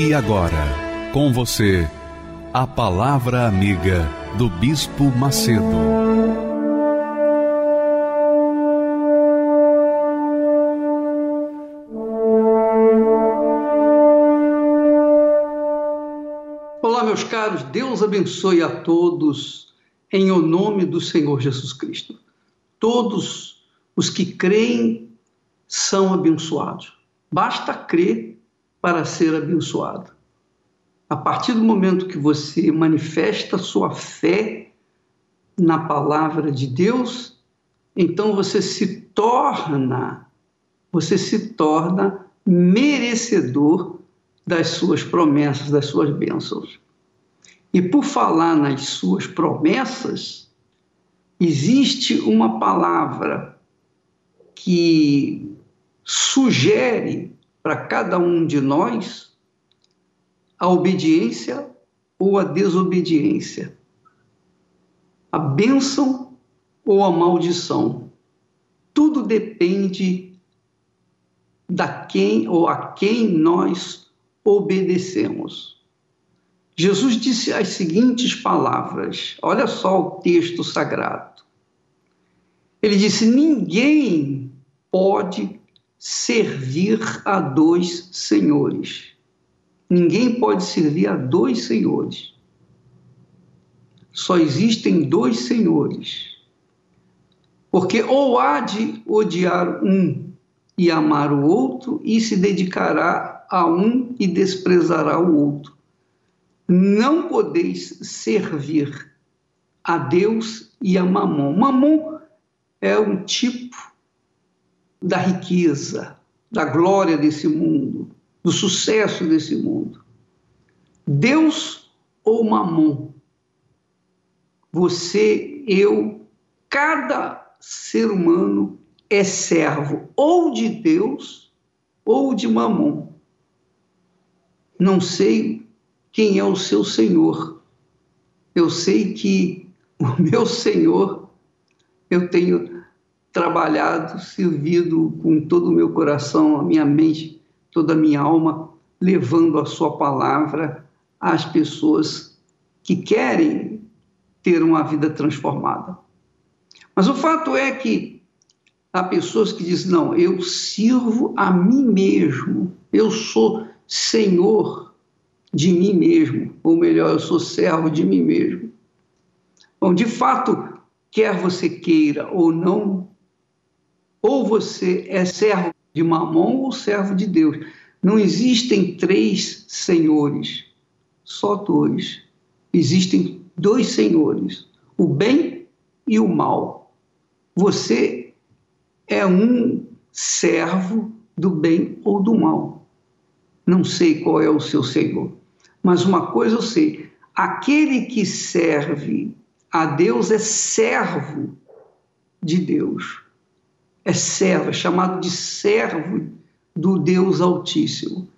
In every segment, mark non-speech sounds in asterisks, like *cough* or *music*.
E agora, com você, a Palavra Amiga do Bispo Macedo. Olá, meus caros, Deus abençoe a todos em o nome do Senhor Jesus Cristo. Todos os que creem são abençoados. Basta crer para ser abençoado. A partir do momento que você manifesta sua fé na palavra de Deus, então você se torna, você se torna merecedor das suas promessas, das suas bênçãos. E por falar nas suas promessas, existe uma palavra que sugere para cada um de nós a obediência ou a desobediência, a bênção ou a maldição. Tudo depende da quem ou a quem nós obedecemos. Jesus disse as seguintes palavras, olha só o texto sagrado. Ele disse: Ninguém pode servir a dois senhores. Ninguém pode servir a dois senhores. Só existem dois senhores. Porque ou há de odiar um e amar o outro, e se dedicará a um e desprezará o outro. Não podeis servir a Deus e a Mamon. Mamon é um tipo da riqueza, da glória desse mundo, do sucesso desse mundo. Deus ou Mamon? Você, eu, cada ser humano é servo ou de Deus ou de Mamon. Não sei quem é o seu Senhor. Eu sei que o meu Senhor, eu tenho trabalhado, servido com todo o meu coração, a minha mente, toda a minha alma, levando a Sua palavra às pessoas que querem ter uma vida transformada. Mas o fato é que há pessoas que dizem: não, eu sirvo a mim mesmo, eu sou senhor de mim mesmo, ou melhor, eu sou servo de mim mesmo. Bom, de fato, quer você queira ou não, ou você é servo de Mamon ou servo de Deus. Não existem três senhores, só dois. Existem dois senhores, o bem e o mal. Você é um servo do bem ou do mal. Não sei qual é o seu senhor, mas uma coisa eu sei: aquele que serve a Deus é servo de Deus é servo, é chamado de servo do Deus Altíssimo.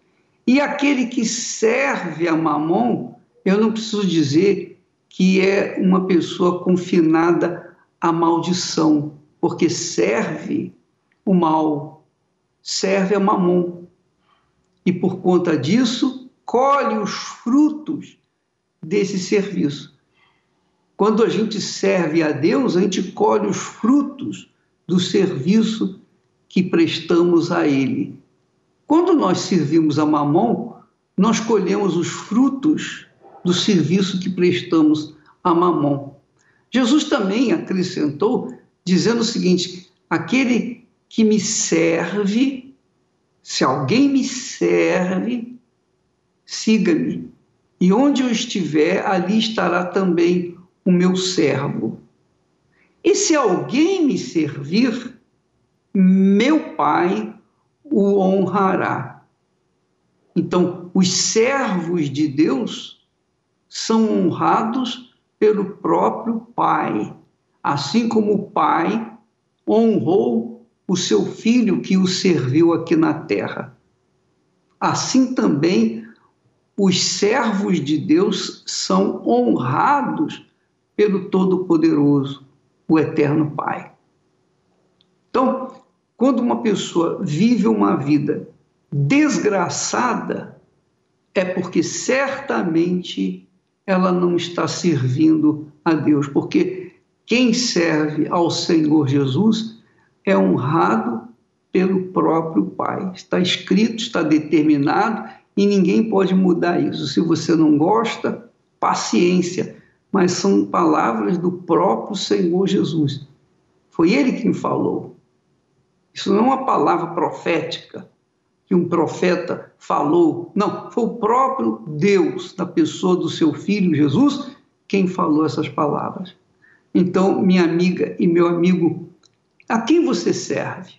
E aquele que serve a Mamon, eu não preciso dizer que é uma pessoa confinada à maldição, porque serve o mal, serve a Mamon. E por conta disso, colhe os frutos desse serviço. Quando a gente serve a Deus, a gente colhe os frutos do serviço que prestamos a Ele. Quando nós servimos a Mamon, nós colhemos os frutos do serviço que prestamos a Mamon. Jesus também acrescentou, dizendo o seguinte: aquele que me serve, se alguém me serve, siga-me. E onde eu estiver, ali estará também o meu servo. E se alguém me servir, meu Pai o honrará. Então, os servos de Deus são honrados pelo próprio Pai, assim como o Pai honrou o seu filho que o serviu aqui na terra. Assim também os servos de Deus são honrados pelo Todo-Poderoso, o Eterno Pai. Então, quando uma pessoa vive uma vida desgraçada, é porque certamente ela não está servindo a Deus, porque quem serve ao Senhor Jesus é honrado pelo próprio Pai. Está escrito, está determinado e ninguém pode mudar isso. Se você não gosta, paciência, mas são palavras do próprio Senhor Jesus. Foi ele quem falou. Isso não é uma palavra profética que um profeta falou. Não, foi o próprio Deus, na pessoa do seu filho Jesus, quem falou essas palavras. Então, minha amiga e meu amigo, a quem você serve?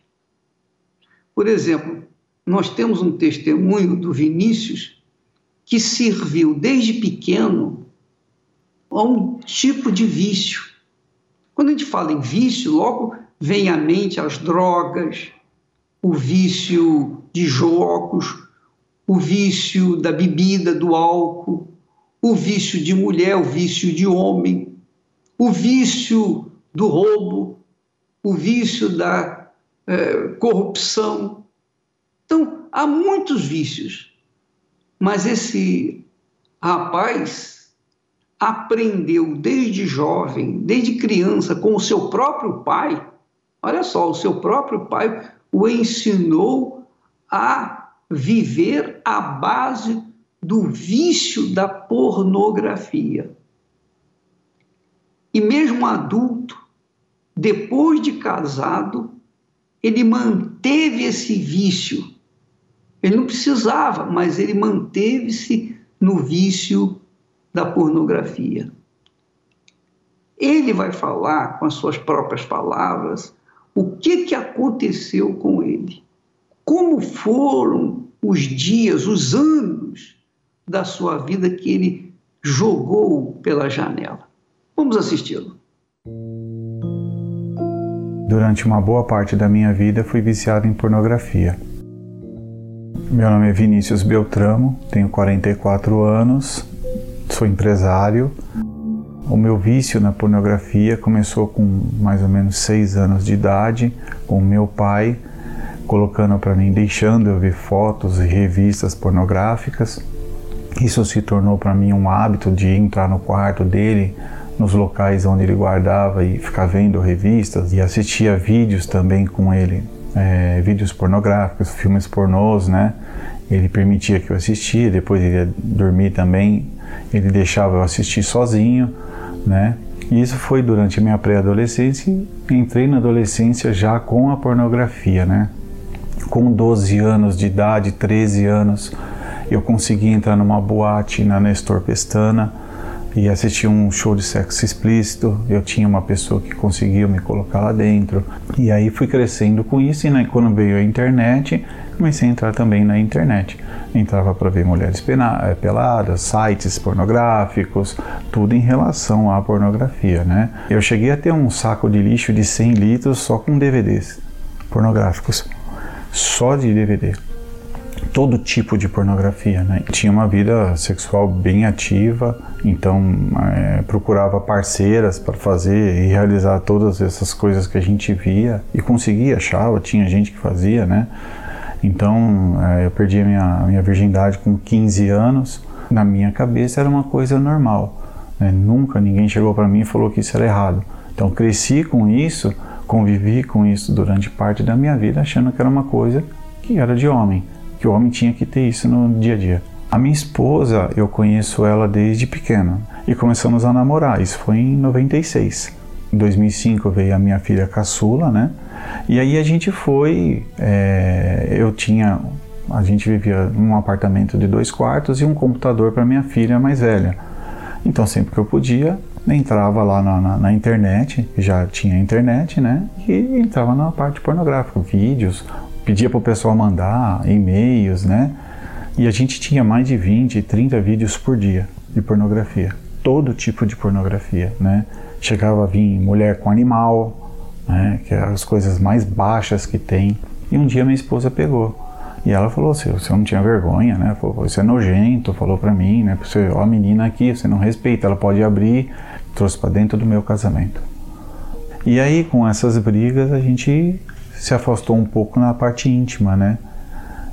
Por exemplo, nós temos um testemunho do Vinícius que serviu desde pequeno a um tipo de vício. Quando a gente fala em vício, logo vem à mente as drogas, o vício de jogos, o vício da bebida, do álcool, o vício de mulher, o vício de homem, o vício do roubo, o vício da eh, corrupção. Então, há muitos vícios, mas esse rapaz aprendeu desde jovem, desde criança, com o seu próprio pai. Olha só, o seu próprio pai o ensinou a viver à base do vício da pornografia. E mesmo adulto, depois de casado, ele manteve esse vício. Ele não precisava, mas ele manteve-se no vício da pornografia. Ele vai falar com as suas próprias palavras o que, que aconteceu com ele, como foram os dias, os anos da sua vida que ele jogou pela janela. Vamos assisti-lo. Durante uma boa parte da minha vida fui viciado em pornografia. Meu nome é Vinícius Beltramo, tenho 44 anos, sou empresário. O meu vício na pornografia começou com mais ou menos 6 anos de idade, com meu pai colocando para mim, deixando eu ver fotos e revistas pornográficas. Isso se tornou para mim um hábito de entrar no quarto dele, nos locais onde ele guardava e ficar vendo revistas e assistia vídeos também com ele, é, vídeos pornográficos, filmes pornôs, né? Ele permitia que eu assistia, depois ele ia dormir também, ele deixava eu assistir sozinho, né? E isso foi durante a minha pré-adolescência e entrei na adolescência já com a pornografia, né? Com 12 anos de idade, 13 anos, eu consegui entrar numa boate na Nestor Pestana, e assistir um show de sexo explícito. Eu tinha uma pessoa que conseguiu me colocar lá dentro. E aí fui crescendo com isso. E né, quando veio a internet, comecei a entrar também na internet. Entrava para ver mulheres eh, peladas, sites pornográficos, tudo em relação à pornografia, né? Eu cheguei a ter um saco de lixo de 100 litros só com DVDs pornográficos, só de DVD todo tipo de pornografia, né? Tinha uma vida sexual bem ativa, então é, procurava parceiras para fazer e realizar todas essas coisas que a gente via e conseguia, achava, tinha gente que fazia, né? Então é, eu perdi a minha, minha virgindade com 15 anos, na minha cabeça era uma coisa normal, né? Nunca ninguém chegou para mim e falou que isso era errado. Então cresci com isso, convivi com isso durante parte da minha vida, achando que era uma coisa que era de homem que o homem tinha que ter isso no dia a dia. A minha esposa, eu conheço ela desde pequena e começamos a namorar. Isso foi em 96. Em 2005 veio a minha filha caçula, né? E aí a gente foi. É, eu tinha. A gente vivia num apartamento de dois quartos e um computador para minha filha mais velha. Então sempre que eu podia, entrava lá na, na, na, internet, já tinha internet, né? E entrava na parte pornográfica, vídeos, pedia para o pessoal mandar e-mails, né? E a gente tinha mais de 20, 30 vídeos por dia de pornografia. Todo tipo de pornografia, né? Chegava a vir mulher com animal, né? Que é as coisas mais baixas que tem. E um dia minha esposa pegou. E ela falou assim, você não tinha vergonha, né? Falou, você é nojento, falou pra mim, né? Você, ó a menina aqui, você não respeita, ela pode abrir. Trouxe para dentro do meu casamento. E aí, com essas brigas, a gente se afastou um pouco na parte íntima, né?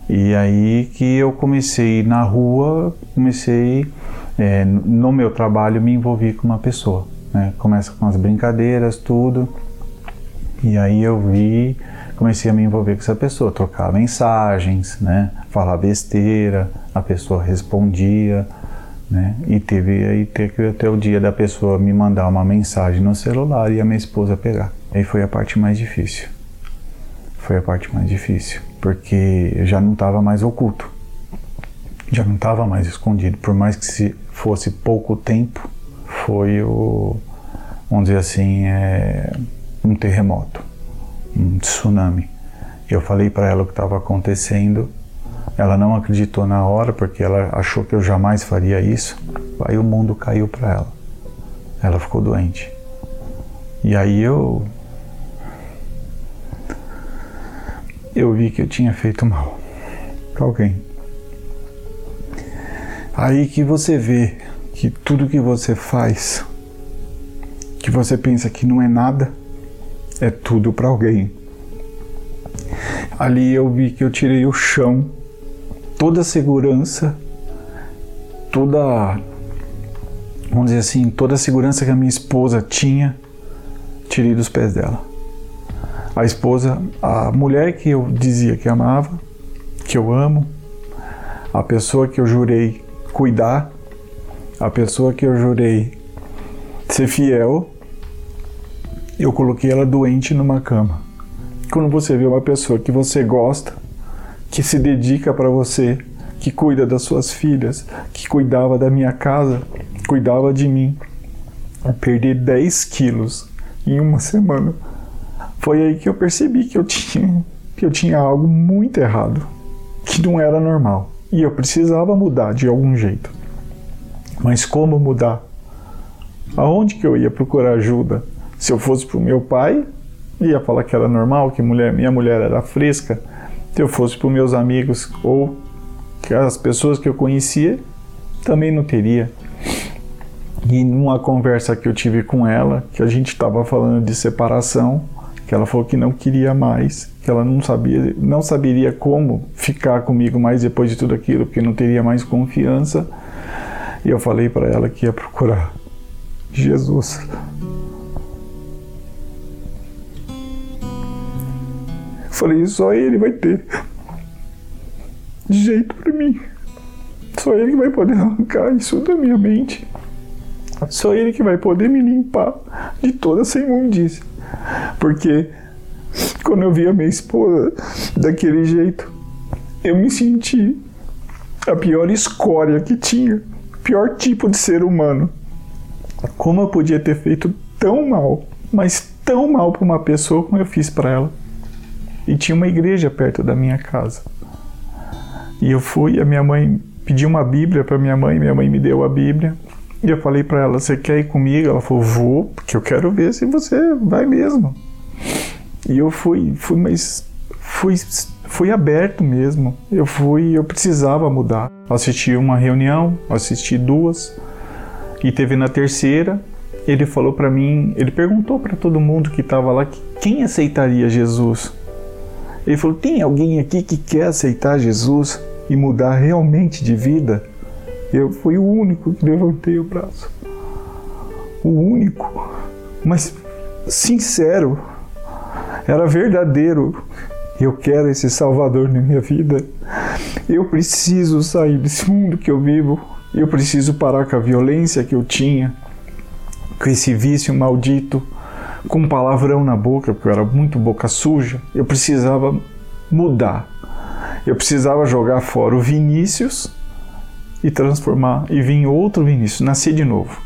E aí que eu comecei na rua, comecei é, no meu trabalho me envolvi com uma pessoa, né? Começa com as brincadeiras, tudo. E aí eu vi, comecei a me envolver com essa pessoa, trocar mensagens, né? Falar besteira, a pessoa respondia, né? E teve aí teve até o dia da pessoa me mandar uma mensagem no celular e a minha esposa pegar. Aí foi a parte mais difícil. Foi a parte mais difícil porque eu já não estava mais oculto, já não estava mais escondido. Por mais que se fosse pouco tempo, foi o, vamos dizer assim, é, um terremoto, um tsunami. Eu falei para ela o que estava acontecendo. Ela não acreditou na hora porque ela achou que eu jamais faria isso. Aí o mundo caiu para ela. Ela ficou doente. E aí eu eu vi que eu tinha feito mal para alguém. Aí que você vê que tudo que você faz, que você pensa que não é nada, é tudo para alguém. Ali eu vi que eu tirei o chão, toda a segurança, toda, vamos dizer assim, toda a segurança que a minha esposa tinha, tirei dos pés dela a esposa, a mulher que eu dizia que amava, que eu amo, a pessoa que eu jurei cuidar, a pessoa que eu jurei ser fiel, eu coloquei ela doente numa cama. Quando você vê uma pessoa que você gosta, que se dedica para você, que cuida das suas filhas, que cuidava da minha casa, cuidava de mim, eu perdi 10 quilos em uma *laughs* semana foi aí que eu percebi que eu tinha, que eu tinha algo muito errado, que não era normal. E eu precisava mudar de algum jeito. Mas como mudar? Aonde que eu ia procurar ajuda? Se eu fosse para o meu pai, ia falar que era normal, que mulher, minha mulher era fresca. Se eu fosse para meus amigos ou as pessoas que eu conhecia, também não teria. E numa conversa que eu tive com ela, que a gente estava falando de separação, que ela falou que não queria mais, que ela não sabia, não saberia como ficar comigo mais depois de tudo aquilo, porque não teria mais confiança. E eu falei para ela que ia procurar Jesus. Falei, só ele vai ter jeito para mim. Só ele que vai poder arrancar isso da minha mente. Só ele que vai poder me limpar de toda essa imundícia. Porque quando eu vi a minha esposa daquele jeito, eu me senti a pior escória que tinha, pior tipo de ser humano. Como eu podia ter feito tão mal, mas tão mal para uma pessoa como eu fiz para ela? E tinha uma igreja perto da minha casa. E eu fui, a minha mãe pediu uma Bíblia para minha mãe, minha mãe me deu a Bíblia. E eu falei para ela: Você quer ir comigo? Ela falou: Vou, porque eu quero ver se você vai mesmo. E eu fui, fui, mas fui, fui aberto mesmo. Eu fui, eu precisava mudar. Assisti uma reunião, assisti duas, e teve na terceira. Ele falou para mim, ele perguntou para todo mundo que estava lá quem aceitaria Jesus. Ele falou: Tem alguém aqui que quer aceitar Jesus e mudar realmente de vida? Eu fui o único que levantei o braço. O único. Mas sincero. Era verdadeiro. Eu quero esse Salvador na minha vida. Eu preciso sair desse mundo que eu vivo. Eu preciso parar com a violência que eu tinha, com esse vício maldito, com palavrão na boca, porque eu era muito boca suja. Eu precisava mudar. Eu precisava jogar fora o Vinícius e transformar e vir outro Vinícius, nascer de novo.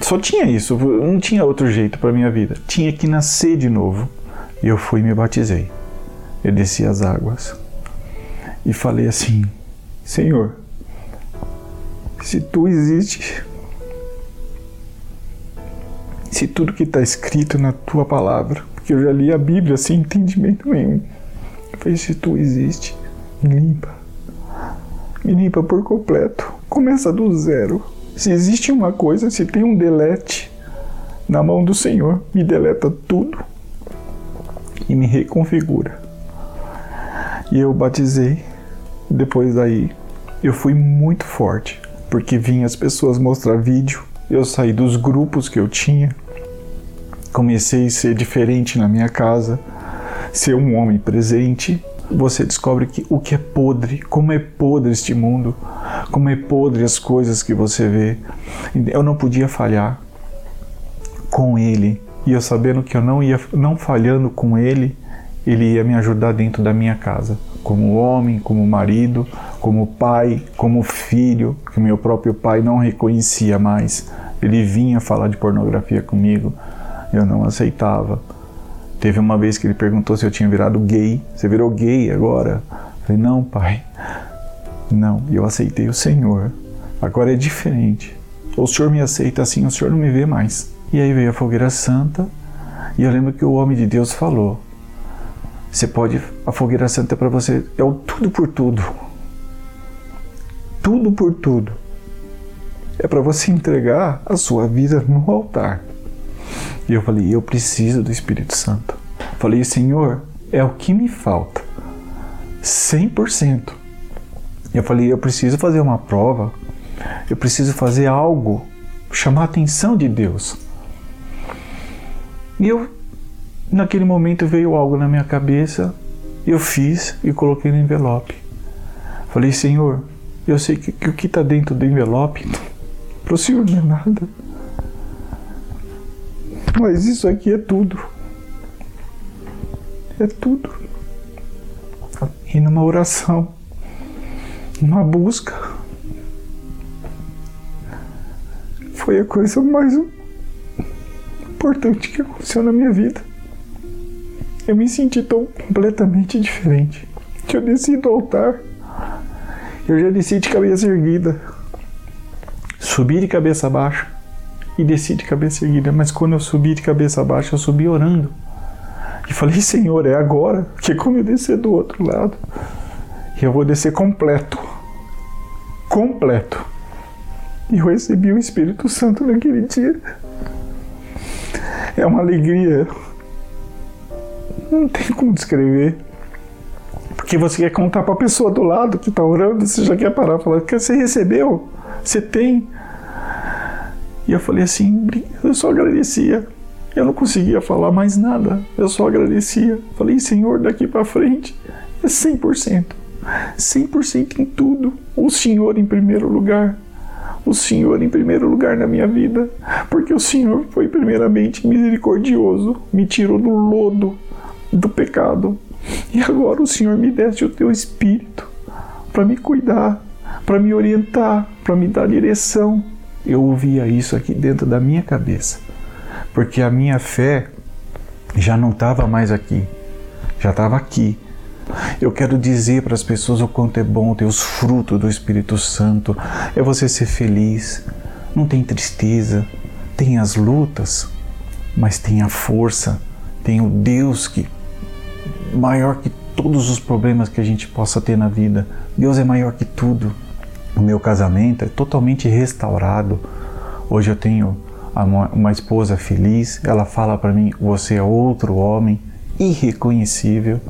Só tinha isso, não tinha outro jeito para minha vida. Tinha que nascer de novo. E eu fui e me batizei. Eu desci as águas e falei assim: Senhor, se tu existe, se tudo que está escrito na tua palavra, porque eu já li a Bíblia sem entendimento nenhum, eu se tu existe, me limpa, me limpa por completo, começa do zero. Se existe uma coisa, se tem um delete na mão do Senhor, me deleta tudo e me reconfigura. E eu batizei. Depois daí, eu fui muito forte, porque vinha as pessoas mostrar vídeo. Eu saí dos grupos que eu tinha. Comecei a ser diferente na minha casa, ser um homem presente. Você descobre que o que é podre, como é podre este mundo, como é podre as coisas que você vê. Eu não podia falhar com ele. E eu sabendo que eu não ia não falhando com ele, ele ia me ajudar dentro da minha casa, como homem, como marido, como pai, como filho, que meu próprio pai não reconhecia mais. Ele vinha falar de pornografia comigo, eu não aceitava. Teve uma vez que ele perguntou se eu tinha virado gay. Você virou gay agora? Eu falei, não, pai. Não, eu aceitei o Senhor. Agora é diferente. O Senhor me aceita assim, o Senhor não me vê mais. E aí veio a fogueira santa, e eu lembro que o homem de Deus falou: você pode, a fogueira santa é para você, é o tudo por tudo. Tudo por tudo. É para você entregar a sua vida no altar. E eu falei, eu preciso do Espírito Santo. Falei, Senhor, é o que me falta. 100%. Eu falei, eu preciso fazer uma prova. Eu preciso fazer algo, chamar a atenção de Deus. E eu Naquele momento veio algo na minha cabeça, eu fiz e coloquei no envelope. Falei, Senhor, eu sei que, que o que está dentro do envelope *laughs* para o Senhor não é nada. *laughs* Mas isso aqui é tudo. É tudo. E numa oração, numa busca, foi a coisa mais importante que aconteceu na minha vida eu me senti tão completamente diferente. Eu desci do altar, eu já desci de cabeça erguida, subi de cabeça baixa e desci de cabeça erguida. Mas quando eu subi de cabeça baixa, eu subi orando. E falei, Senhor, é agora, porque quando eu descer do outro lado, eu vou descer completo. Completo. E eu recebi o Espírito Santo naquele dia. É uma alegria não tem como descrever. Porque você quer contar para a pessoa do lado que está orando, você já quer parar e falar você recebeu, você tem. E eu falei assim, eu só agradecia. Eu não conseguia falar mais nada, eu só agradecia. Falei, Senhor, daqui para frente é 100%. 100% em tudo. O Senhor em primeiro lugar. O Senhor em primeiro lugar na minha vida. Porque o Senhor foi primeiramente misericordioso, me tirou do lodo do pecado. E agora o Senhor me deste o teu espírito para me cuidar, para me orientar, para me dar direção. Eu ouvia isso aqui dentro da minha cabeça, porque a minha fé já não estava mais aqui, já estava aqui. Eu quero dizer para as pessoas o quanto é bom ter os frutos do Espírito Santo, é você ser feliz, não tem tristeza, tem as lutas, mas tem a força, tem o Deus que maior que todos os problemas que a gente possa ter na vida. Deus é maior que tudo. O meu casamento é totalmente restaurado. Hoje eu tenho uma esposa feliz. Ela fala para mim: você é outro homem irreconhecível.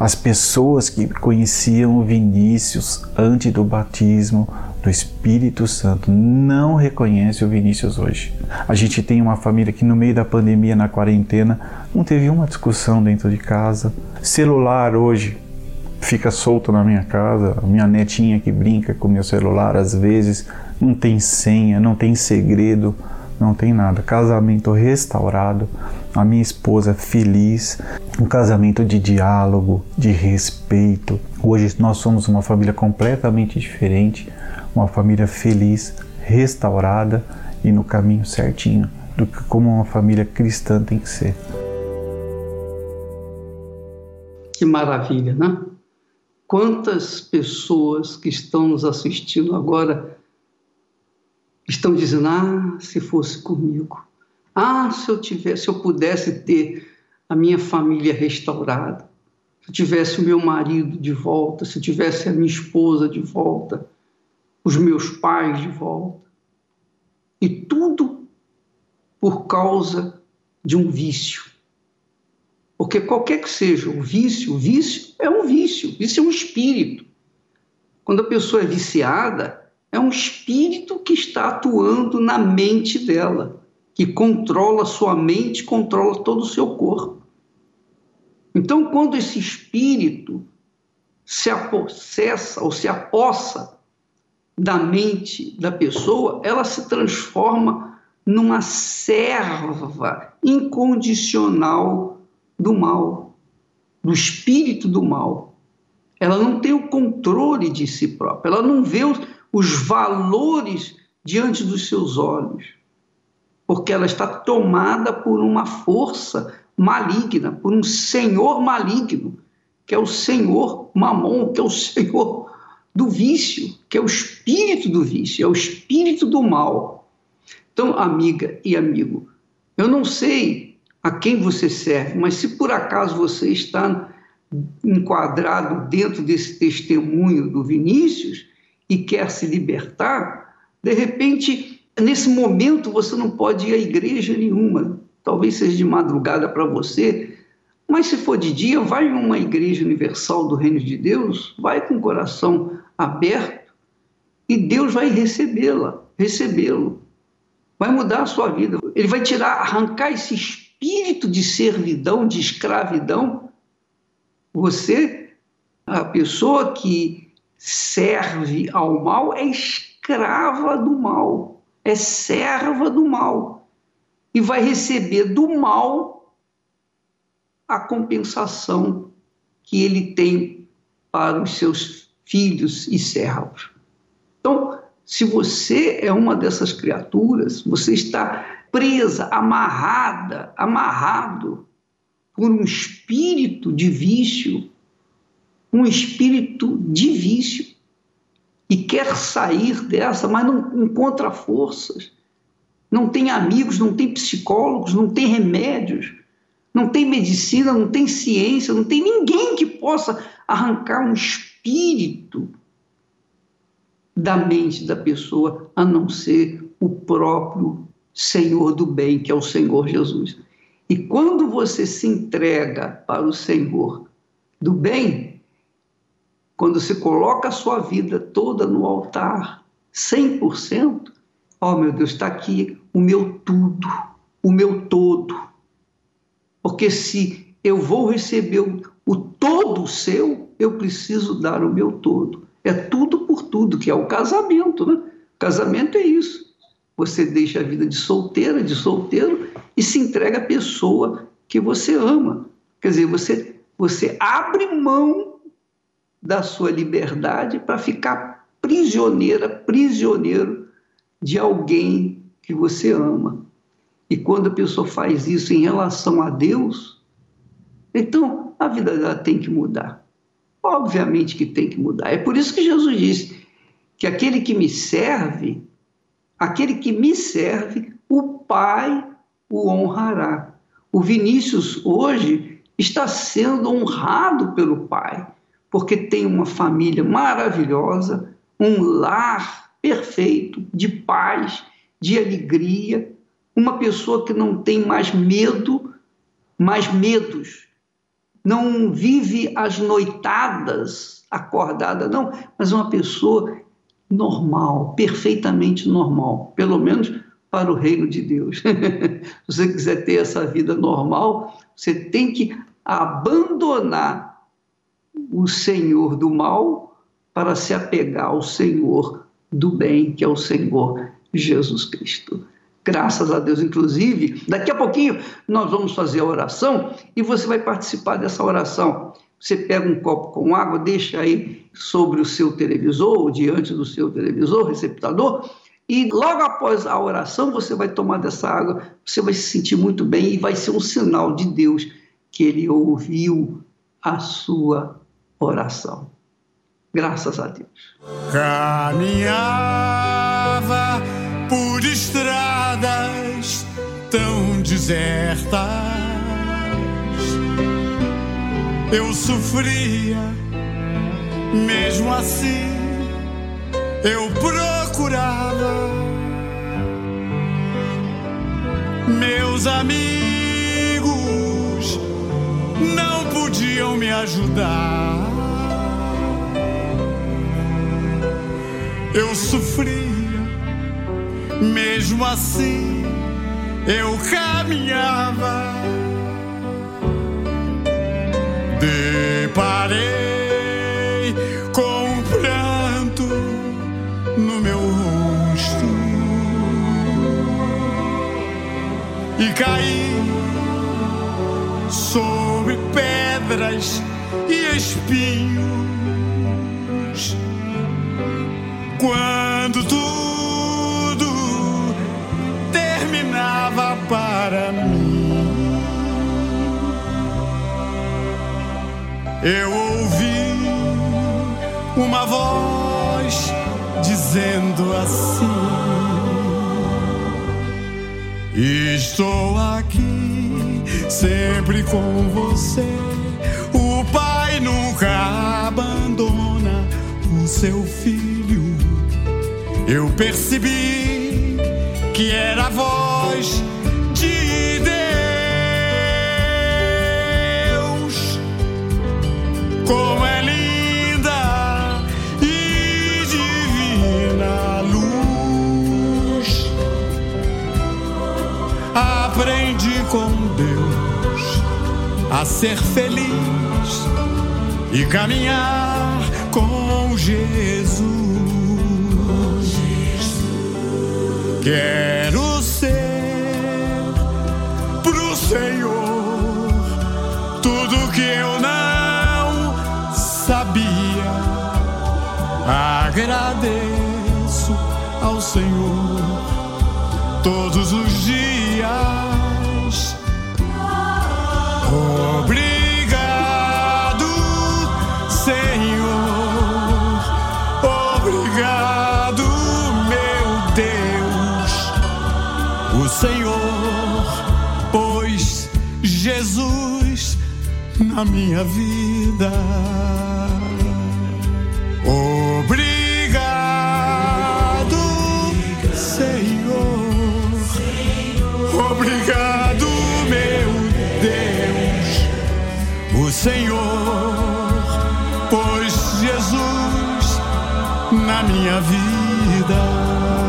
As pessoas que conheciam o Vinícius antes do batismo do Espírito Santo não reconhecem o Vinícius hoje. A gente tem uma família que no meio da pandemia, na quarentena, não teve uma discussão dentro de casa. Celular hoje fica solto na minha casa. Minha netinha que brinca com meu celular às vezes, não tem senha, não tem segredo, não tem nada. Casamento restaurado, a minha esposa feliz, um casamento de diálogo, de respeito. Hoje nós somos uma família completamente diferente, uma família feliz, restaurada e no caminho certinho do que como uma família cristã tem que ser. Que maravilha, né? Quantas pessoas que estão nos assistindo agora estão dizendo: ah, se fosse comigo, ah, se eu tivesse, se eu pudesse ter a minha família restaurada, se eu tivesse o meu marido de volta, se eu tivesse a minha esposa de volta, os meus pais de volta. E tudo por causa de um vício. Porque qualquer que seja o vício, o vício é um vício, vício é um espírito. Quando a pessoa é viciada, é um espírito que está atuando na mente dela, que controla sua mente, controla todo o seu corpo. Então, quando esse espírito se apossessa ou se apossa da mente da pessoa, ela se transforma numa serva incondicional do mal, do espírito do mal. Ela não tem o controle de si própria, ela não vê os, os valores diante dos seus olhos, porque ela está tomada por uma força maligna, por um senhor maligno, que é o senhor Mamon, que é o senhor do vício, que é o espírito do vício, é o espírito do mal. Então, amiga e amigo, eu não sei a quem você serve, mas se por acaso você está enquadrado dentro desse testemunho do Vinícius, e quer se libertar, de repente, nesse momento você não pode ir à igreja nenhuma. Talvez seja de madrugada para você, mas se for de dia, vai em uma igreja universal do Reino de Deus, vai com o coração aberto e Deus vai recebê-la, recebê-lo. Vai mudar a sua vida. Ele vai tirar, arrancar esse espírito de servidão, de escravidão. Você, a pessoa que serve ao mal é escrava do mal, é serva do mal. E vai receber do mal a compensação que ele tem para os seus filhos e servos. Então, se você é uma dessas criaturas, você está presa, amarrada, amarrado por um espírito de vício um espírito de vício e quer sair dessa, mas não encontra forças, não tem amigos, não tem psicólogos, não tem remédios, não tem medicina, não tem ciência, não tem ninguém que possa arrancar um espírito da mente da pessoa, a não ser o próprio Senhor do bem, que é o Senhor Jesus. E quando você se entrega para o Senhor do bem, quando se coloca a sua vida toda no altar, 100%, oh meu Deus, está aqui o meu tudo, o meu todo. Porque se eu vou receber o, o todo seu, eu preciso dar o meu todo. É tudo por tudo, que é o casamento, né? Casamento é isso. Você deixa a vida de solteira, de solteiro, e se entrega à pessoa que você ama. Quer dizer, você, você abre mão da sua liberdade para ficar prisioneira, prisioneiro de alguém que você ama. E quando a pessoa faz isso em relação a Deus, então a vida dela tem que mudar. Obviamente que tem que mudar. É por isso que Jesus disse que aquele que me serve, aquele que me serve, o Pai o honrará. O Vinícius hoje está sendo honrado pelo Pai porque tem uma família maravilhosa, um lar perfeito, de paz, de alegria, uma pessoa que não tem mais medo, mais medos, não vive as noitadas acordada, não, mas uma pessoa normal, perfeitamente normal, pelo menos para o reino de Deus. *laughs* Se você quiser ter essa vida normal, você tem que abandonar o senhor do mal para se apegar ao senhor do bem, que é o Senhor Jesus Cristo. Graças a Deus, inclusive, daqui a pouquinho nós vamos fazer a oração e você vai participar dessa oração. Você pega um copo com água, deixa aí sobre o seu televisor, ou diante do seu televisor, receptador, e logo após a oração você vai tomar dessa água, você vai se sentir muito bem e vai ser um sinal de Deus que ele ouviu a sua oração. Graças a Deus. Caminhava por estradas tão desertas. Eu sofria, mesmo assim eu procurava meus amigos não podiam me ajudar. Eu sofria, mesmo assim eu caminhava. Deparei com um pranto no meu rosto e caí sobre pedras e espinhos. Quando tudo eu ouvi uma voz dizendo assim: Estou aqui sempre com você. O pai nunca abandona o seu filho. Eu percebi que era a voz Como é linda e divina luz. Aprendi com Deus a ser feliz e caminhar com Jesus. Quero ser pro Senhor tudo que eu Agradeço ao Senhor todos os dias. Obrigado, Senhor. Obrigado, meu Deus. O Senhor pôs Jesus na minha vida. Pôs Jesus na minha vida.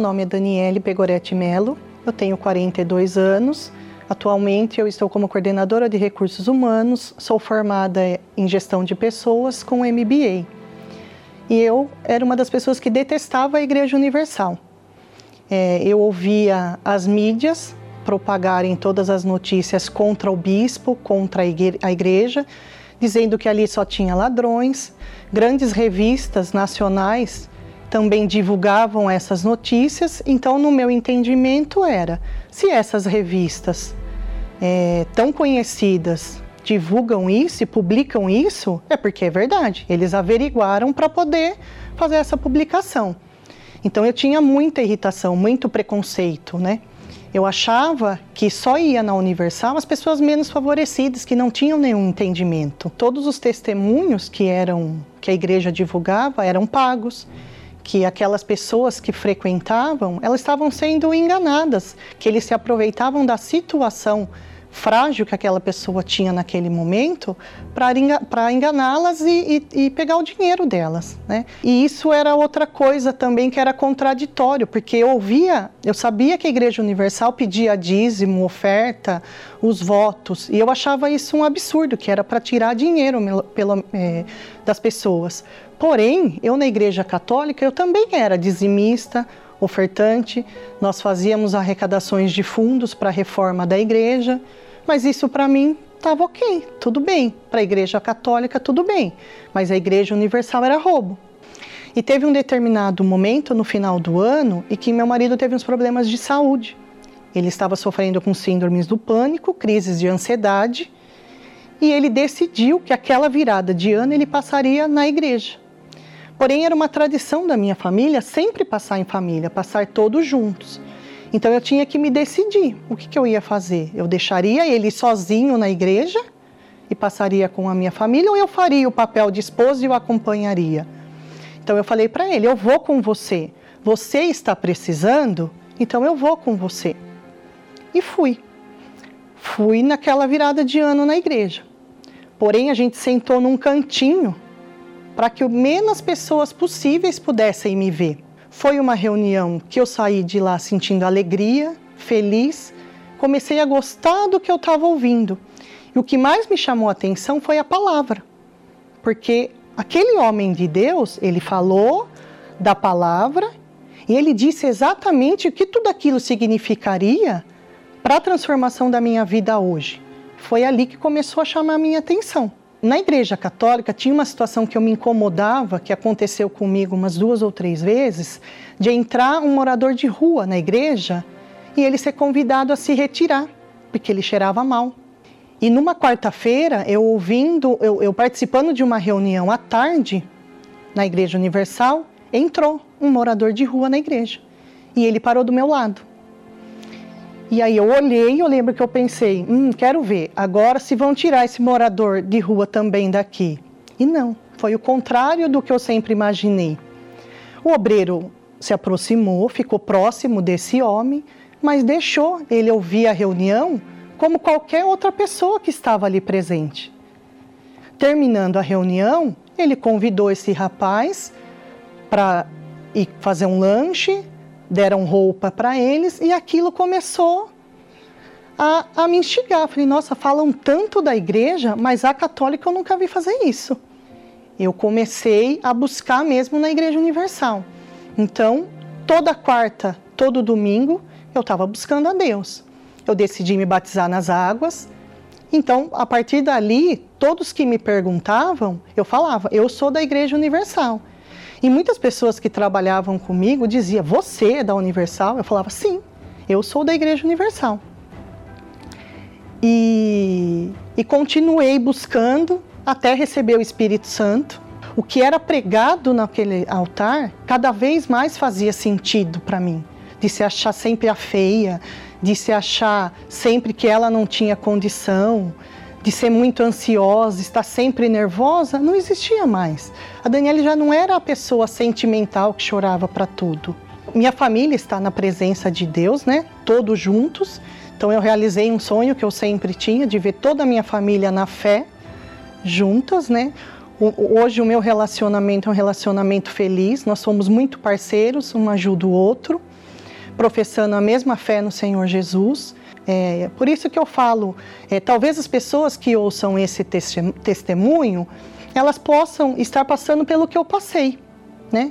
Nome é Daniele Pegoretti Melo, eu tenho 42 anos. Atualmente eu estou como coordenadora de recursos humanos, sou formada em gestão de pessoas com MBA. E eu era uma das pessoas que detestava a Igreja Universal. É, eu ouvia as mídias propagarem todas as notícias contra o bispo, contra a igre- a igreja, dizendo que ali só tinha ladrões. Grandes revistas nacionais também divulgavam essas notícias. Então, no meu entendimento, era: se essas revistas é, tão conhecidas divulgam isso e publicam isso, é porque é verdade. Eles averiguaram para poder fazer essa publicação. Então eu tinha muita irritação, muito preconceito, né? Eu achava que só ia na Universal as pessoas menos favorecidas, que não tinham nenhum entendimento. Todos os testemunhos que eram que a igreja divulgava eram pagos, que aquelas pessoas que frequentavam, elas estavam sendo enganadas, que eles se aproveitavam da situação frágil que aquela pessoa tinha naquele momento para enganá-las e, e, e, pegar o dinheiro delas. Né? E isso era outra coisa também que era contraditório, porque eu ouvia, eu sabia que a Igreja Universal pedia dízimo, oferta, os votos, e eu achava isso um absurdo, que era para tirar dinheiro é, das pessoas. Porém, eu na Igreja Católica, eu também era dizimista, ofertante, nós fazíamos arrecadações de fundos para a reforma da igreja, mas isso para mim estava ok, tudo bem. Para a igreja católica, tudo bem, mas a igreja universal era roubo. E teve um determinado momento no final do ano em que meu marido teve uns problemas de saúde. Ele estava sofrendo com síndromes do pânico, crises de ansiedade, e ele decidiu que aquela virada de ano ele passaria na igreja. Porém, era uma tradição da minha família sempre passar em família, passar todos juntos. Então eu tinha que me decidir o que, que eu ia fazer. Eu deixaria ele sozinho na igreja e passaria com a minha família, ou eu faria o papel de esposa e o acompanharia. Então eu falei para ele: eu vou com você. Você está precisando, então eu vou com você. E fui. Fui naquela virada de ano na igreja. Porém, a gente sentou num cantinho para que o menos pessoas possíveis pudessem me ver. Foi uma reunião que eu saí de lá sentindo alegria, feliz, comecei a gostar do que eu estava ouvindo. E o que mais me chamou a atenção foi a palavra, porque aquele homem de Deus, ele falou da palavra e ele disse exatamente o que tudo aquilo significaria para a transformação da minha vida hoje. Foi ali que começou a chamar a minha atenção. Na Igreja Católica tinha uma situação que eu me incomodava, que aconteceu comigo umas duas ou três vezes, de entrar um morador de rua na igreja e ele ser convidado a se retirar, porque ele cheirava mal. E numa quarta-feira, eu ouvindo, eu, eu participando de uma reunião à tarde na Igreja Universal, entrou um morador de rua na igreja e ele parou do meu lado. E aí eu olhei, eu lembro que eu pensei, hum, quero ver, agora se vão tirar esse morador de rua também daqui. E não, foi o contrário do que eu sempre imaginei. O obreiro se aproximou, ficou próximo desse homem, mas deixou ele ouvir a reunião como qualquer outra pessoa que estava ali presente. Terminando a reunião, ele convidou esse rapaz para ir fazer um lanche, deram roupa para eles e aquilo começou a, a me instigar. Falei, nossa, falam tanto da igreja, mas a católica eu nunca vi fazer isso. Eu comecei a buscar mesmo na Igreja Universal. Então, toda quarta, todo domingo, eu estava buscando a Deus. Eu decidi me batizar nas águas. Então, a partir dali, todos que me perguntavam, eu falava: eu sou da Igreja Universal. E muitas pessoas que trabalhavam comigo diziam: Você é da Universal? Eu falava: Sim, eu sou da Igreja Universal. E, e continuei buscando até receber o Espírito Santo. O que era pregado naquele altar cada vez mais fazia sentido para mim. De se achar sempre a feia, de se achar sempre que ela não tinha condição, de ser muito ansiosa, estar sempre nervosa, não existia mais. A Daniela já não era a pessoa sentimental que chorava para tudo. Minha família está na presença de Deus, né? Todos juntos. Então eu realizei um sonho que eu sempre tinha de ver toda a minha família na fé, juntas, né? Hoje o meu relacionamento é um relacionamento feliz, nós somos muito parceiros, um ajuda o outro, professando a mesma fé no Senhor Jesus. É, por isso que eu falo, é, talvez as pessoas que ouçam esse testemunho, elas possam estar passando pelo que eu passei, né?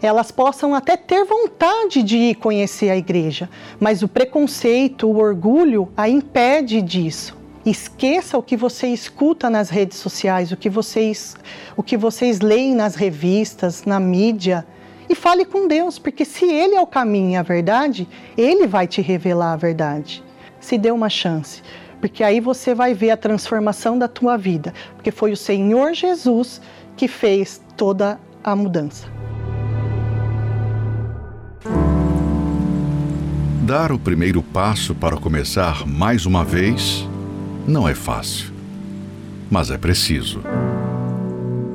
Elas possam até ter vontade de ir conhecer a igreja, mas o preconceito, o orgulho a impede disso. Esqueça o que você escuta nas redes sociais, o que vocês, o que vocês leem nas revistas, na mídia, e fale com Deus, porque se Ele é o caminho e a verdade, Ele vai te revelar a verdade se dê uma chance, porque aí você vai ver a transformação da tua vida, porque foi o Senhor Jesus que fez toda a mudança. Dar o primeiro passo para começar mais uma vez não é fácil, mas é preciso.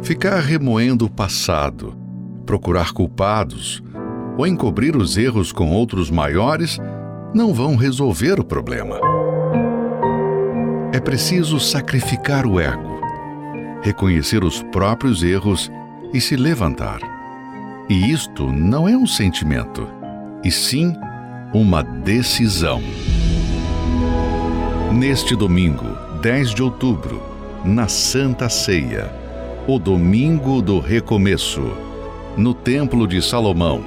Ficar remoendo o passado, procurar culpados ou encobrir os erros com outros maiores não vão resolver o problema. é preciso sacrificar o ego, reconhecer os próprios erros e se levantar. E isto não é um sentimento, e sim uma decisão. Neste domingo, 10 de outubro, na Santa Ceia, o domingo do recomeço, no Templo de Salomão,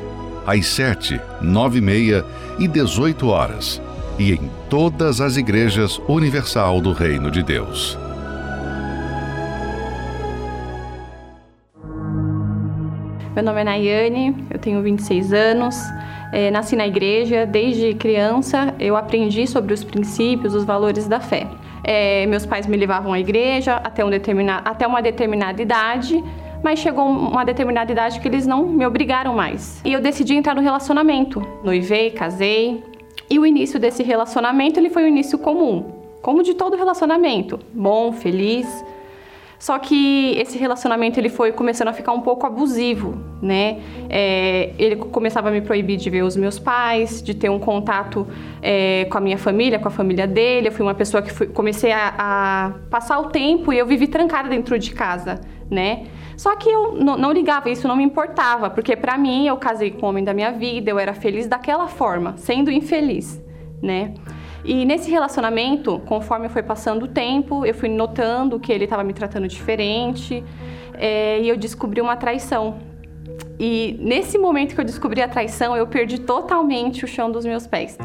às 7, 9 e meia e 18 horas e em todas as igrejas universal do Reino de Deus. Meu nome é Nayane, eu tenho 26 anos, é, nasci na igreja. Desde criança eu aprendi sobre os princípios, os valores da fé. É, meus pais me levavam à igreja até, um até uma determinada idade, mas chegou uma determinada idade que eles não me obrigaram mais. E eu decidi entrar no relacionamento. Noivei, casei, e o início desse relacionamento ele foi um início comum, como de todo relacionamento, bom, feliz. Só que esse relacionamento ele foi começando a ficar um pouco abusivo, né? É, ele começava a me proibir de ver os meus pais, de ter um contato é, com a minha família, com a família dele. Eu fui uma pessoa que fui, comecei a, a passar o tempo e eu vivi trancada dentro de casa, né? Só que eu não, ligava, isso não me importava, porque para mim eu casei com o homem da minha vida, eu era feliz daquela forma, sendo infeliz, né? E nesse relacionamento, conforme foi passando o tempo, eu fui notando que ele estava me tratando diferente é, e eu descobri uma traição. E nesse momento que eu descobri a traição, eu perdi totalmente o chão dos meus pés.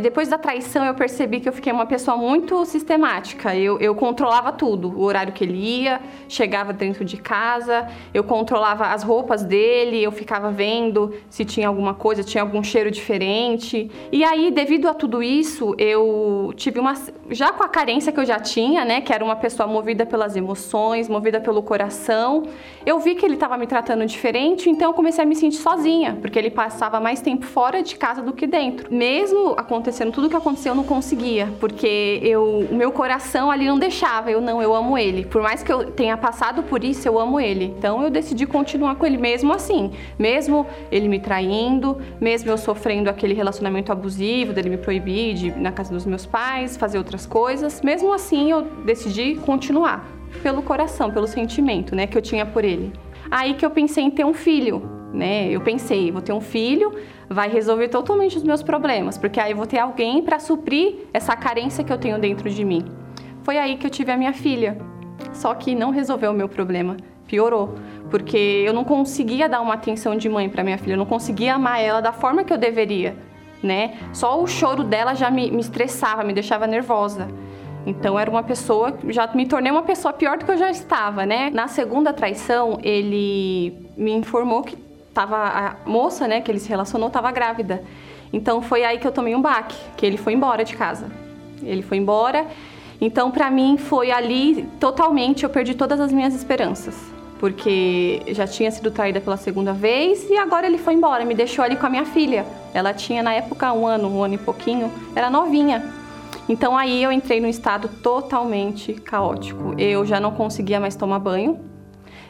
Depois da traição, eu percebi que eu fiquei uma pessoa muito sistemática. Eu, eu controlava tudo, o horário que ele ia, chegava dentro de casa, eu controlava as roupas dele, eu ficava vendo se tinha alguma coisa, tinha algum cheiro diferente. E aí, devido a tudo isso, eu tive uma. Já com a carência que eu já tinha, né, que era uma pessoa movida pelas emoções, movida pelo coração, eu vi que ele estava me tratando diferente, então eu comecei a me sentir sozinha, porque ele passava mais tempo fora de casa do que dentro. Mesmo acontecendo acontecendo, tudo que aconteceu eu não conseguia, porque eu, o meu coração ali não deixava. Eu não, eu amo ele. Por mais que eu tenha passado por isso, eu amo ele. Então eu decidi continuar com ele mesmo assim, mesmo ele me traindo, mesmo eu sofrendo aquele relacionamento abusivo, dele me proibir de ir na casa dos meus pais, fazer outras coisas. Mesmo assim, eu decidi continuar pelo coração, pelo sentimento, né, que eu tinha por ele. Aí que eu pensei em ter um filho, né? Eu pensei, vou ter um filho, vai resolver totalmente os meus problemas, porque aí eu vou ter alguém para suprir essa carência que eu tenho dentro de mim. Foi aí que eu tive a minha filha. Só que não resolveu o meu problema, piorou, porque eu não conseguia dar uma atenção de mãe para minha filha, eu não conseguia amar ela da forma que eu deveria, né? Só o choro dela já me, me estressava, me deixava nervosa. Então era uma pessoa, já me tornei uma pessoa pior do que eu já estava, né? Na segunda traição, ele me informou que tava a moça, né, que ele se relacionou, estava grávida. Então foi aí que eu tomei um baque, que ele foi embora de casa. Ele foi embora. Então para mim foi ali totalmente eu perdi todas as minhas esperanças, porque já tinha sido traída pela segunda vez e agora ele foi embora, me deixou ali com a minha filha. Ela tinha na época um ano, um ano e pouquinho, era novinha. Então aí eu entrei num estado totalmente caótico. Eu já não conseguia mais tomar banho,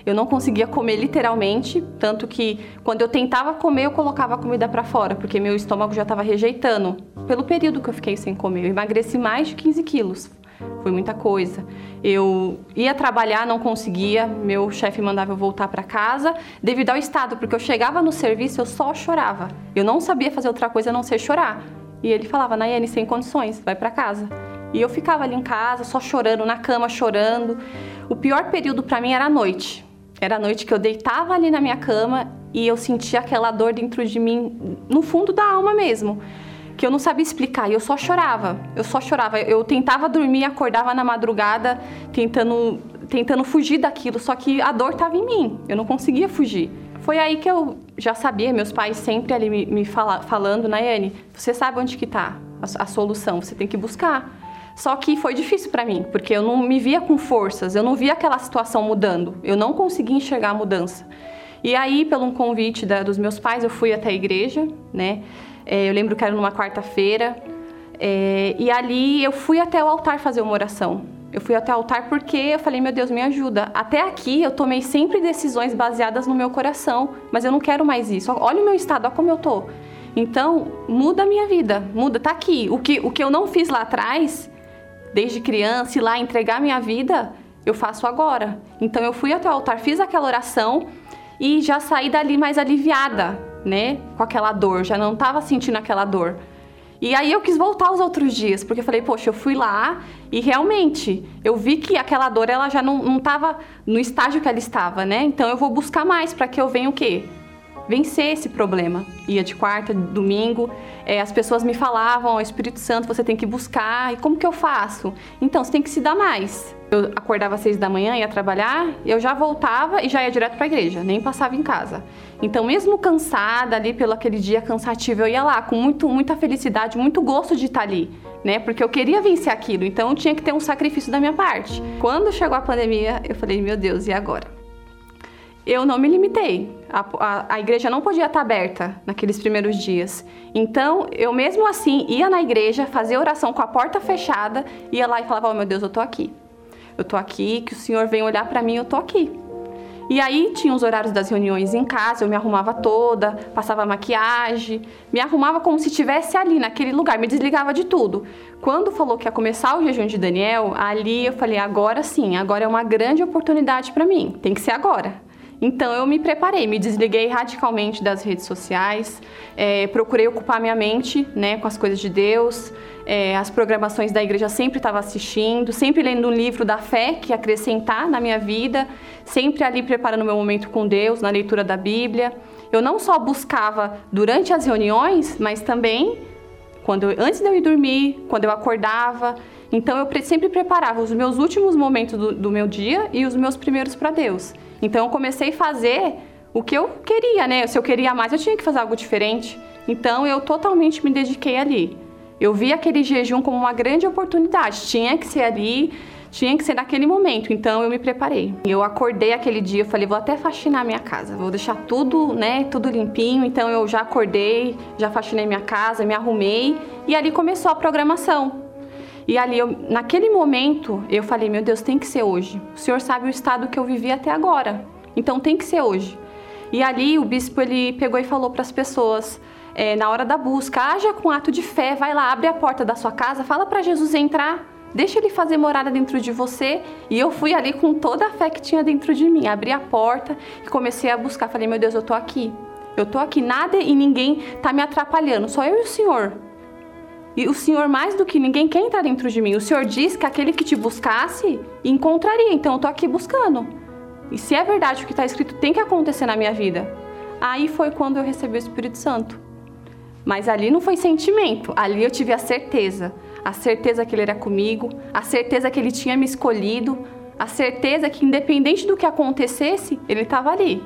eu não conseguia comer literalmente, tanto que quando eu tentava comer, eu colocava a comida para fora, porque meu estômago já estava rejeitando. Pelo período que eu fiquei sem comer, eu emagreci mais de 15 quilos. Foi muita coisa. Eu ia trabalhar, não conseguia, meu chefe mandava eu voltar para casa devido ao estado, porque eu chegava no serviço, eu só chorava. Eu não sabia fazer outra coisa a não ser chorar. E ele falava, Nayane, sem condições, vai para casa. E eu ficava ali em casa, só chorando, na cama, chorando. O pior período para mim era a noite. Era a noite que eu deitava ali na minha cama e eu sentia aquela dor dentro de mim, no fundo da alma mesmo, que eu não sabia explicar e eu só chorava. Eu só chorava. Eu tentava dormir, acordava na madrugada, tentando tentando fugir daquilo, só que a dor estava em mim. Eu não conseguia fugir. Foi aí que eu já sabia, meus pais sempre ali me, me fala, falando, Nayane, você sabe onde que está a, a solução, você tem que buscar. Só que foi difícil para mim, porque eu não me via com forças, eu não via aquela situação mudando, eu não conseguia enxergar a mudança. E aí, pelo um convite da, dos meus pais, eu fui até a igreja, né? É, eu lembro que era numa quarta-feira, é, e ali eu fui até o altar fazer uma oração. Eu fui até o altar porque eu falei, meu Deus, me ajuda. Até aqui eu tomei sempre decisões baseadas no meu coração, mas eu não quero mais isso. Olha o meu estado, olha como eu tô. Então, muda a minha vida, muda, tá aqui. O que, o que eu não fiz lá atrás, desde criança, ir lá entregar minha vida, eu faço agora. Então, eu fui até o altar, fiz aquela oração e já saí dali mais aliviada, né? Com aquela dor, já não estava sentindo aquela dor. E aí eu quis voltar os outros dias, porque eu falei, poxa, eu fui lá e realmente eu vi que aquela dor ela já não estava no estágio que ela estava, né? Então eu vou buscar mais para que eu venha o quê? Vencer esse problema. Ia de quarta, domingo, é, as pessoas me falavam, o Espírito Santo você tem que buscar, e como que eu faço? Então você tem que se dar mais. Eu acordava às seis da manhã, ia trabalhar, eu já voltava e já ia direto para a igreja, nem passava em casa. Então, mesmo cansada ali pelo aquele dia cansativo, eu ia lá com muito, muita felicidade, muito gosto de estar ali, né? Porque eu queria vencer aquilo, então tinha que ter um sacrifício da minha parte. Quando chegou a pandemia, eu falei, meu Deus, e agora? Eu não me limitei. A, a, a igreja não podia estar aberta naqueles primeiros dias. Então, eu mesmo assim ia na igreja, fazia oração com a porta fechada, ia lá e falava: Oh meu Deus, eu tô aqui eu tô aqui, que o Senhor vem olhar para mim, eu tô aqui. E aí tinha os horários das reuniões em casa, eu me arrumava toda, passava maquiagem, me arrumava como se estivesse ali naquele lugar, me desligava de tudo. Quando falou que ia começar o jejum de Daniel, ali eu falei: agora sim, agora é uma grande oportunidade para mim, tem que ser agora. Então eu me preparei, me desliguei radicalmente das redes sociais, é, procurei ocupar minha mente né, com as coisas de Deus, é, as programações da igreja sempre estava assistindo, sempre lendo um livro da fé que acrescentar na minha vida, sempre ali preparando meu momento com Deus, na leitura da Bíblia. Eu não só buscava durante as reuniões, mas também quando eu, antes de eu ir dormir, quando eu acordava. Então eu sempre preparava os meus últimos momentos do, do meu dia e os meus primeiros para Deus. Então eu comecei a fazer o que eu queria, né? Se eu queria mais, eu tinha que fazer algo diferente. Então eu totalmente me dediquei ali. Eu vi aquele jejum como uma grande oportunidade. Tinha que ser ali, tinha que ser naquele momento. Então eu me preparei. Eu acordei aquele dia, eu falei, vou até faxinar minha casa, vou deixar tudo, né, tudo limpinho. Então eu já acordei, já faxinei minha casa, me arrumei e ali começou a programação. E ali, eu, naquele momento, eu falei: Meu Deus, tem que ser hoje. O Senhor sabe o estado que eu vivi até agora. Então tem que ser hoje. E ali o bispo ele pegou e falou para as pessoas: é, na hora da busca, haja com ato de fé, vai lá, abre a porta da sua casa, fala para Jesus entrar. Deixa ele fazer morada dentro de você. E eu fui ali com toda a fé que tinha dentro de mim. Abri a porta e comecei a buscar. Falei, meu Deus, eu tô aqui. Eu tô aqui, nada e ninguém tá me atrapalhando, só eu e o Senhor. E o Senhor, mais do que ninguém, quer entrar dentro de mim. O Senhor diz que aquele que te buscasse encontraria. Então eu tô aqui buscando. E se é verdade o que está escrito, tem que acontecer na minha vida. Aí foi quando eu recebi o Espírito Santo. Mas ali não foi sentimento, ali eu tive a certeza. A certeza que ele era comigo, a certeza que ele tinha me escolhido, a certeza que independente do que acontecesse, ele estava ali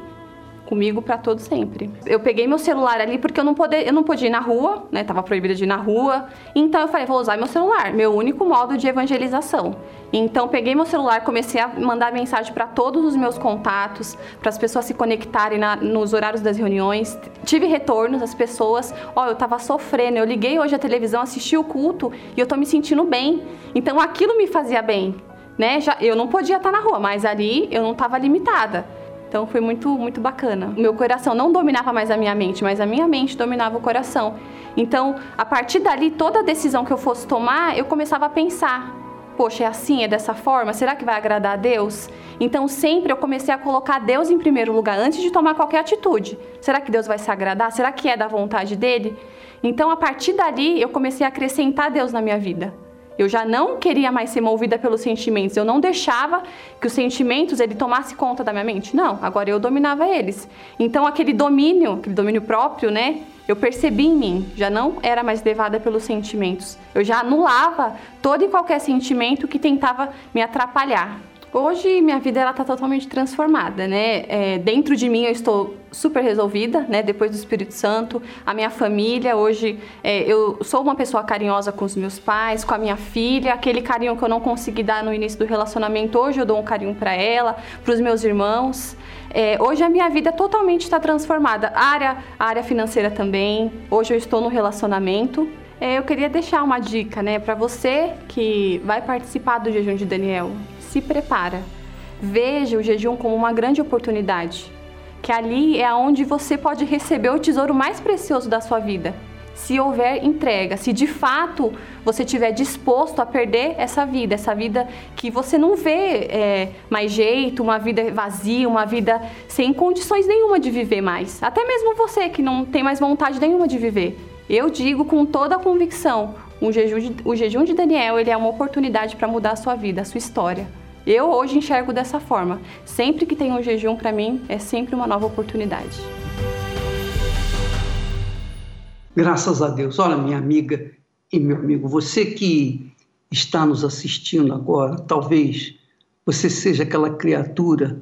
comigo para todo sempre. Eu peguei meu celular ali porque eu não poder, eu não podia ir na rua, né? Tava proibida de ir na rua. Então eu falei, vou usar meu celular, meu único modo de evangelização. Então peguei meu celular, comecei a mandar mensagem para todos os meus contatos, para as pessoas se conectarem na, nos horários das reuniões. Tive retornos das pessoas, ó, oh, eu tava sofrendo, eu liguei hoje a televisão, assisti o culto e eu tô me sentindo bem. Então aquilo me fazia bem, né? Já, eu não podia estar na rua, mas ali eu não estava limitada. Então foi muito, muito bacana. O meu coração não dominava mais a minha mente, mas a minha mente dominava o coração. Então, a partir dali, toda decisão que eu fosse tomar, eu começava a pensar: poxa, é assim, é dessa forma? Será que vai agradar a Deus? Então, sempre eu comecei a colocar Deus em primeiro lugar antes de tomar qualquer atitude. Será que Deus vai se agradar? Será que é da vontade dele? Então, a partir dali, eu comecei a acrescentar Deus na minha vida. Eu já não queria mais ser movida pelos sentimentos. Eu não deixava que os sentimentos ele tomasse conta da minha mente. Não, agora eu dominava eles. Então aquele domínio, aquele domínio próprio, né? Eu percebi em mim, já não era mais levada pelos sentimentos. Eu já anulava todo e qualquer sentimento que tentava me atrapalhar. Hoje minha vida ela está totalmente transformada, né? É, dentro de mim eu estou super resolvida, né? Depois do Espírito Santo, a minha família hoje é, eu sou uma pessoa carinhosa com os meus pais, com a minha filha, aquele carinho que eu não consegui dar no início do relacionamento hoje eu dou um carinho para ela, para os meus irmãos. É, hoje a minha vida totalmente está transformada. A área, a área financeira também. Hoje eu estou no relacionamento. É, eu queria deixar uma dica, né, para você que vai participar do jejum de Daniel se prepara. Veja o jejum como uma grande oportunidade. que ali é onde você pode receber o tesouro mais precioso da sua vida. Se houver entrega, se de fato você estiver disposto a perder essa vida, essa vida que você não vê é, mais jeito, uma vida vazia, uma vida sem condições nenhuma de viver mais. Até mesmo você que não tem mais vontade nenhuma de viver. Eu digo com toda a convicção, o jejum de, o jejum de Daniel ele é uma oportunidade para mudar a sua vida, a sua história. Eu hoje enxergo dessa forma. Sempre que tem um jejum para mim, é sempre uma nova oportunidade. Graças a Deus. Olha, minha amiga e meu amigo, você que está nos assistindo agora, talvez você seja aquela criatura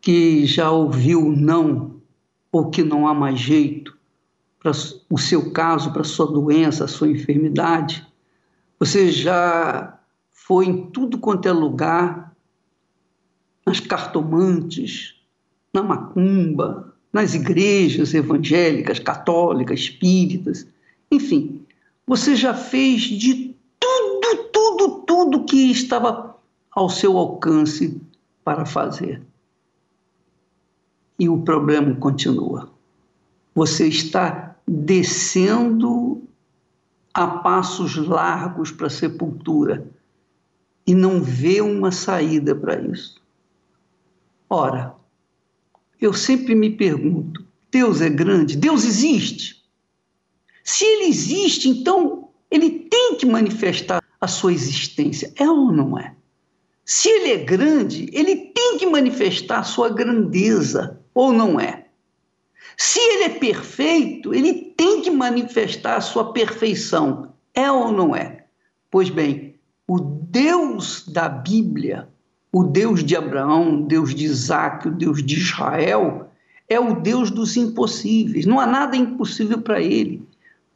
que já ouviu não ou que não há mais jeito para o seu caso, para a sua doença, a sua enfermidade. Você já foi em tudo quanto é lugar, nas cartomantes, na macumba, nas igrejas evangélicas, católicas, espíritas, enfim, você já fez de tudo, tudo, tudo que estava ao seu alcance para fazer. E o problema continua. Você está descendo a passos largos para a sepultura e não vê uma saída para isso. Ora, eu sempre me pergunto: Deus é grande? Deus existe? Se ele existe, então ele tem que manifestar a sua existência. É ou não é? Se ele é grande, ele tem que manifestar a sua grandeza, ou não é? Se ele é perfeito, ele tem que manifestar a sua perfeição. É ou não é? Pois bem, o Deus da Bíblia, o Deus de Abraão, o Deus de Isaac, o Deus de Israel, é o Deus dos impossíveis. Não há nada impossível para ele.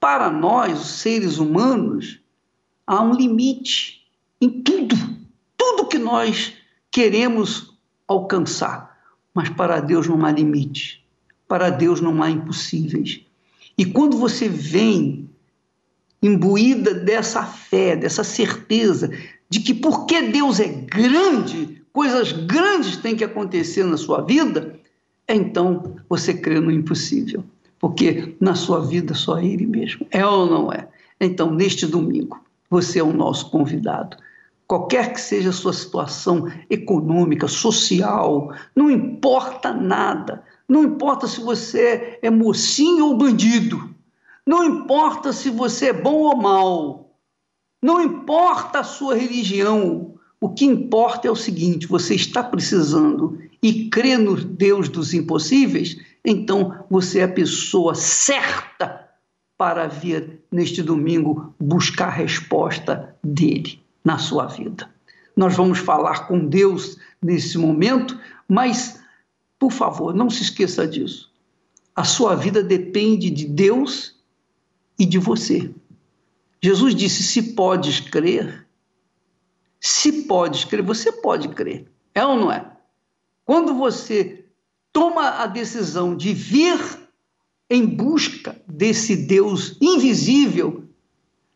Para nós, os seres humanos, há um limite em tudo, tudo que nós queremos alcançar. Mas para Deus não há limite. Para Deus não há impossíveis. E quando você vem imbuída dessa fé, dessa certeza de que porque Deus é grande, coisas grandes têm que acontecer na sua vida, então você crê no impossível, porque na sua vida só é Ele mesmo. É ou não é? Então, neste domingo, você é o nosso convidado. Qualquer que seja a sua situação econômica, social, não importa nada. Não importa se você é mocinho ou bandido. Não importa se você é bom ou mal, não importa a sua religião, o que importa é o seguinte: você está precisando e crê no Deus dos impossíveis, então você é a pessoa certa para vir neste domingo buscar a resposta dele na sua vida. Nós vamos falar com Deus nesse momento, mas, por favor, não se esqueça disso. A sua vida depende de Deus e de você. Jesus disse: se podes crer, se podes crer, você pode crer. É ou não é? Quando você toma a decisão de vir em busca desse Deus invisível,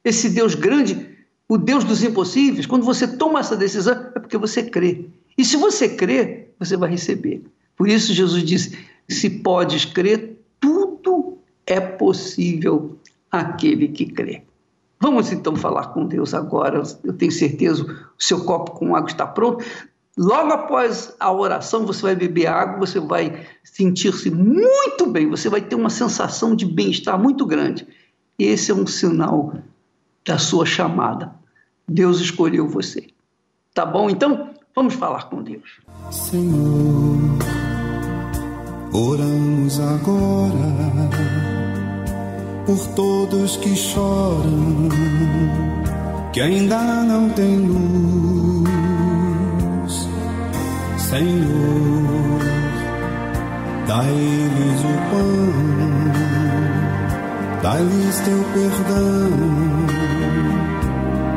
esse Deus grande, o Deus dos impossíveis, quando você toma essa decisão, é porque você crê. E se você crê, você vai receber. Por isso Jesus disse: se podes crer, tudo é possível aquele que crê. Vamos então falar com Deus agora. Eu tenho certeza o seu copo com água está pronto. Logo após a oração, você vai beber água, você vai sentir-se muito bem, você vai ter uma sensação de bem-estar muito grande. Esse é um sinal da sua chamada. Deus escolheu você. Tá bom? Então, vamos falar com Deus. Senhor, oramos agora por todos que choram, que ainda não têm luz. Senhor, dá-lhes o pão, dá-lhes teu perdão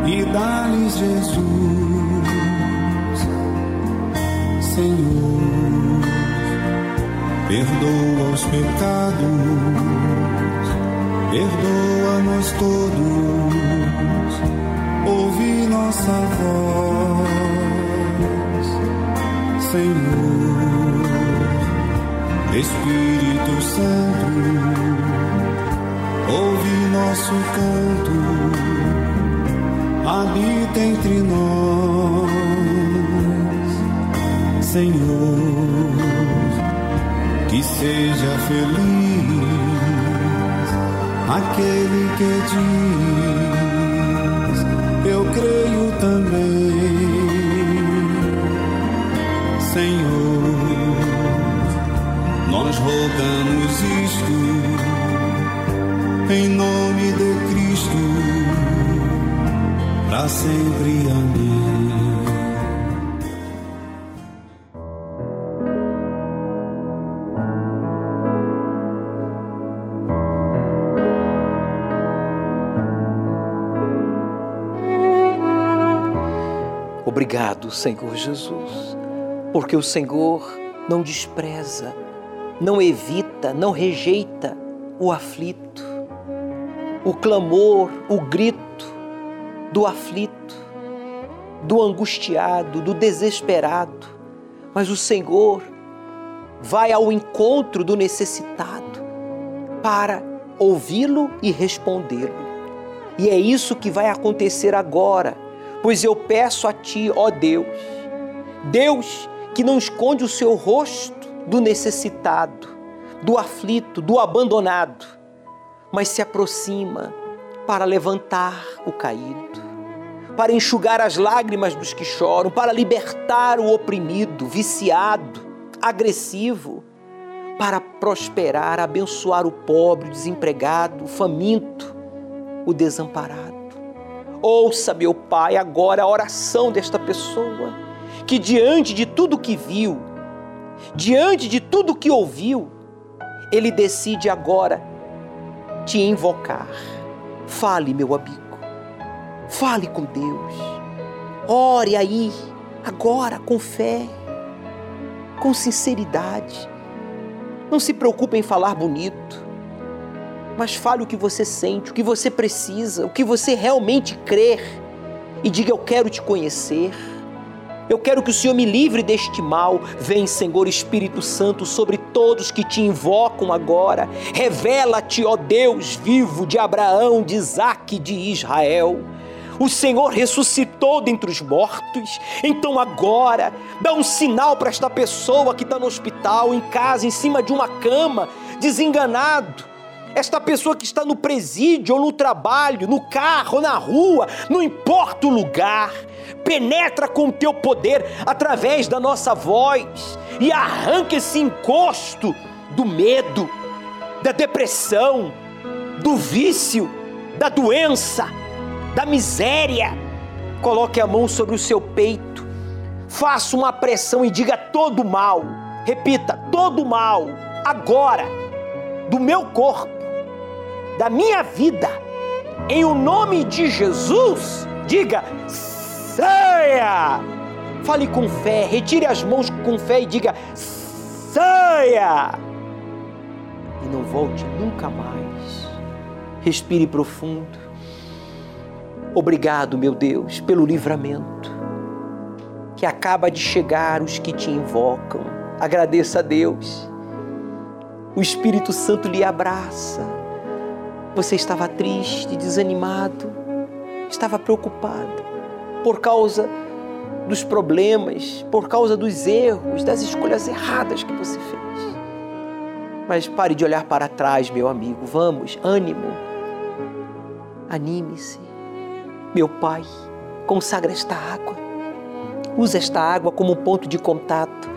e dá-lhes Jesus. Senhor, perdoa os pecados perdoa-nos todos, ouve nossa voz, Senhor, Espírito Santo, ouve nosso canto, habita entre nós, Senhor, que seja feliz aquele que diz: Eu creio também, Senhor nós rogamos isto em nome de Cristo, para sempre. Amém. Obrigado, Senhor Jesus, porque o Senhor não despreza não evita, não rejeita o aflito, o clamor, o grito do aflito, do angustiado, do desesperado, mas o Senhor vai ao encontro do necessitado para ouvi-lo e respondê-lo. E é isso que vai acontecer agora, pois eu peço a Ti, ó Deus, Deus que não esconde o seu rosto, do necessitado, do aflito, do abandonado, mas se aproxima para levantar o caído, para enxugar as lágrimas dos que choram, para libertar o oprimido, viciado, agressivo, para prosperar, abençoar o pobre, o desempregado, o faminto, o desamparado. Ouça, meu Pai, agora a oração desta pessoa que, diante de tudo que viu, diante de tudo que ouviu, ele decide agora te invocar. Fale, meu amigo. Fale com Deus. Ore aí, agora, com fé, com sinceridade. Não se preocupe em falar bonito, mas fale o que você sente, o que você precisa, o que você realmente crer. E diga: Eu quero te conhecer. Eu quero que o Senhor me livre deste mal. Vem, Senhor Espírito Santo, sobre todos que te invocam agora. Revela-te, ó Deus vivo de Abraão, de Isaac e de Israel. O Senhor ressuscitou dentre os mortos. Então agora, dá um sinal para esta pessoa que está no hospital, em casa, em cima de uma cama, desenganado. Esta pessoa que está no presídio ou no trabalho, no carro, na rua, não importa o lugar penetra com o teu poder através da nossa voz e arranca esse encosto do medo, da depressão, do vício, da doença, da miséria. Coloque a mão sobre o seu peito, faça uma pressão e diga todo mal. Repita, todo mal, agora, do meu corpo, da minha vida, em o nome de Jesus, diga saia! Fale com fé, retire as mãos com fé e diga: saia! E não volte nunca mais. Respire profundo. Obrigado, meu Deus, pelo livramento que acaba de chegar os que te invocam. Agradeça a Deus. O Espírito Santo lhe abraça. Você estava triste, desanimado, estava preocupado por causa dos problemas, por causa dos erros, das escolhas erradas que você fez. Mas pare de olhar para trás, meu amigo. Vamos, ânimo. Anime-se. Meu Pai, consagra esta água. Usa esta água como ponto de contato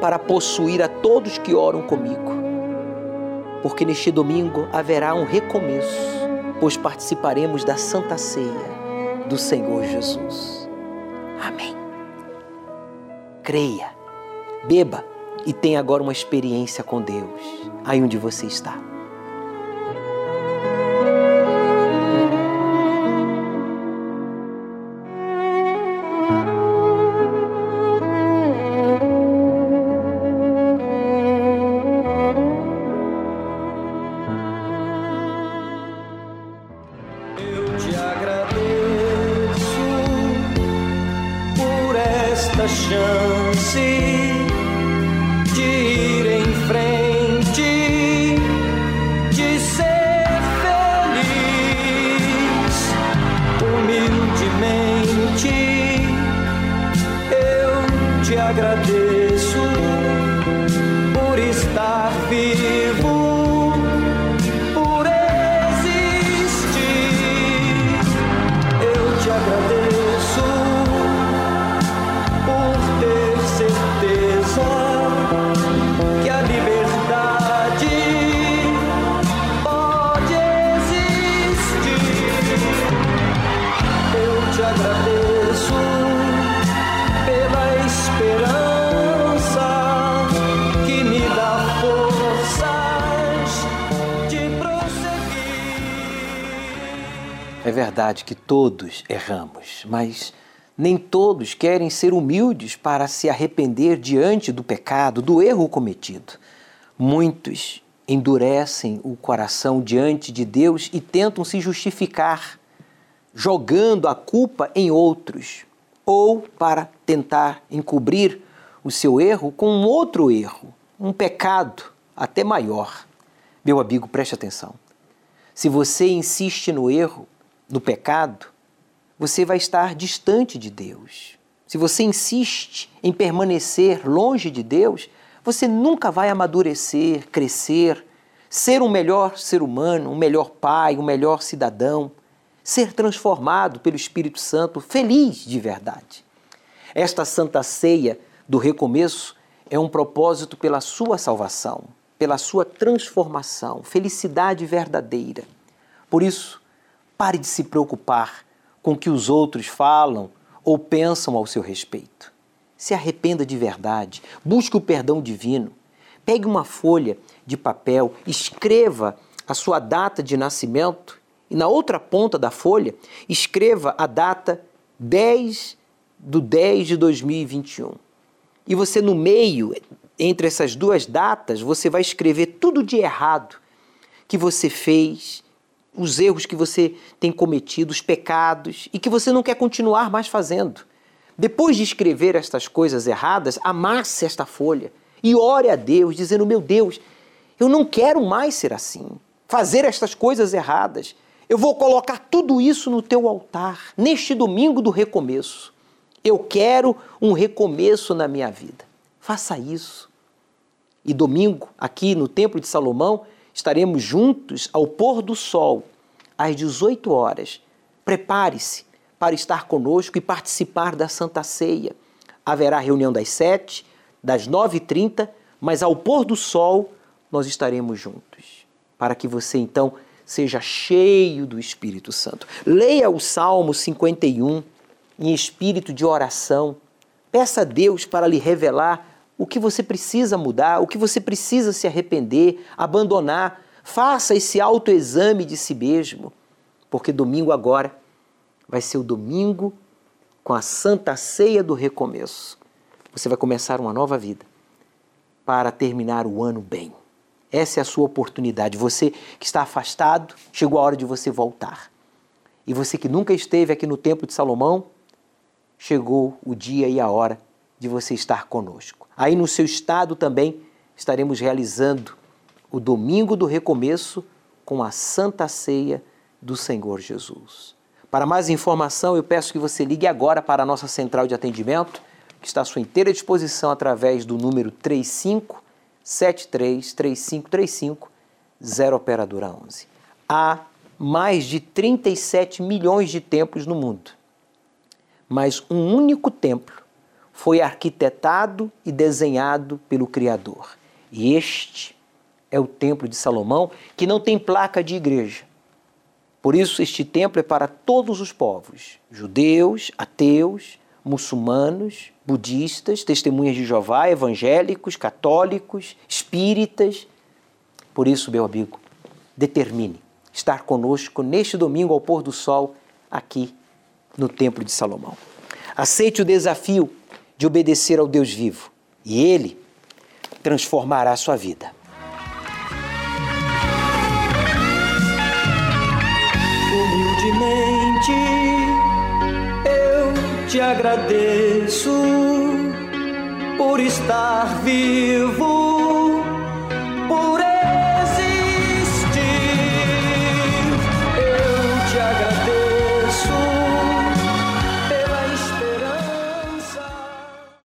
para possuir a todos que oram comigo. Porque neste domingo haverá um recomeço, pois participaremos da Santa Ceia do Senhor Jesus. Amém. Creia, beba e tenha agora uma experiência com Deus, aí onde você está. Verdade que todos erramos, mas nem todos querem ser humildes para se arrepender diante do pecado, do erro cometido. Muitos endurecem o coração diante de Deus e tentam se justificar, jogando a culpa em outros, ou para tentar encobrir o seu erro com um outro erro, um pecado até maior. Meu amigo, preste atenção. Se você insiste no erro, no pecado, você vai estar distante de Deus. Se você insiste em permanecer longe de Deus, você nunca vai amadurecer, crescer, ser um melhor ser humano, um melhor pai, um melhor cidadão, ser transformado pelo Espírito Santo, feliz de verdade. Esta santa ceia do recomeço é um propósito pela sua salvação, pela sua transformação, felicidade verdadeira. Por isso, pare de se preocupar com o que os outros falam ou pensam ao seu respeito. Se arrependa de verdade, busque o perdão divino. Pegue uma folha de papel, escreva a sua data de nascimento e na outra ponta da folha escreva a data 10 do 10 de 2021. E você no meio, entre essas duas datas, você vai escrever tudo de errado que você fez, os erros que você tem cometido, os pecados e que você não quer continuar mais fazendo. Depois de escrever estas coisas erradas, amasse esta folha e ore a Deus, dizendo: Meu Deus, eu não quero mais ser assim, fazer estas coisas erradas. Eu vou colocar tudo isso no teu altar, neste domingo do recomeço. Eu quero um recomeço na minha vida. Faça isso. E domingo, aqui no Templo de Salomão, estaremos juntos ao pôr do sol, às 18 horas. Prepare-se para estar conosco e participar da Santa Ceia. Haverá reunião das 7, das 9h30, mas ao pôr do sol nós estaremos juntos. Para que você então seja cheio do Espírito Santo. Leia o Salmo 51 em espírito de oração. Peça a Deus para lhe revelar o que você precisa mudar, o que você precisa se arrepender, abandonar. Faça esse autoexame de si mesmo, porque domingo agora vai ser o domingo com a santa ceia do recomeço. Você vai começar uma nova vida para terminar o ano bem. Essa é a sua oportunidade. Você que está afastado, chegou a hora de você voltar. E você que nunca esteve aqui no Templo de Salomão, chegou o dia e a hora de você estar conosco. Aí no seu estado também estaremos realizando o domingo do recomeço com a Santa Ceia do Senhor Jesus. Para mais informação, eu peço que você ligue agora para a nossa central de atendimento, que está à sua inteira disposição através do número 35 73 3535 0 operadora 11. Há mais de 37 milhões de templos no mundo, mas um único templo foi arquitetado e desenhado pelo Criador. E este é o Templo de Salomão, que não tem placa de igreja. Por isso, este templo é para todos os povos: judeus, ateus, muçulmanos, budistas, testemunhas de Jeová, evangélicos, católicos, espíritas. Por isso, meu amigo, determine estar conosco neste domingo ao pôr do sol aqui no Templo de Salomão. Aceite o desafio de obedecer ao Deus vivo e ele transformará a sua vida. Humildemente eu te agradeço por estar vivo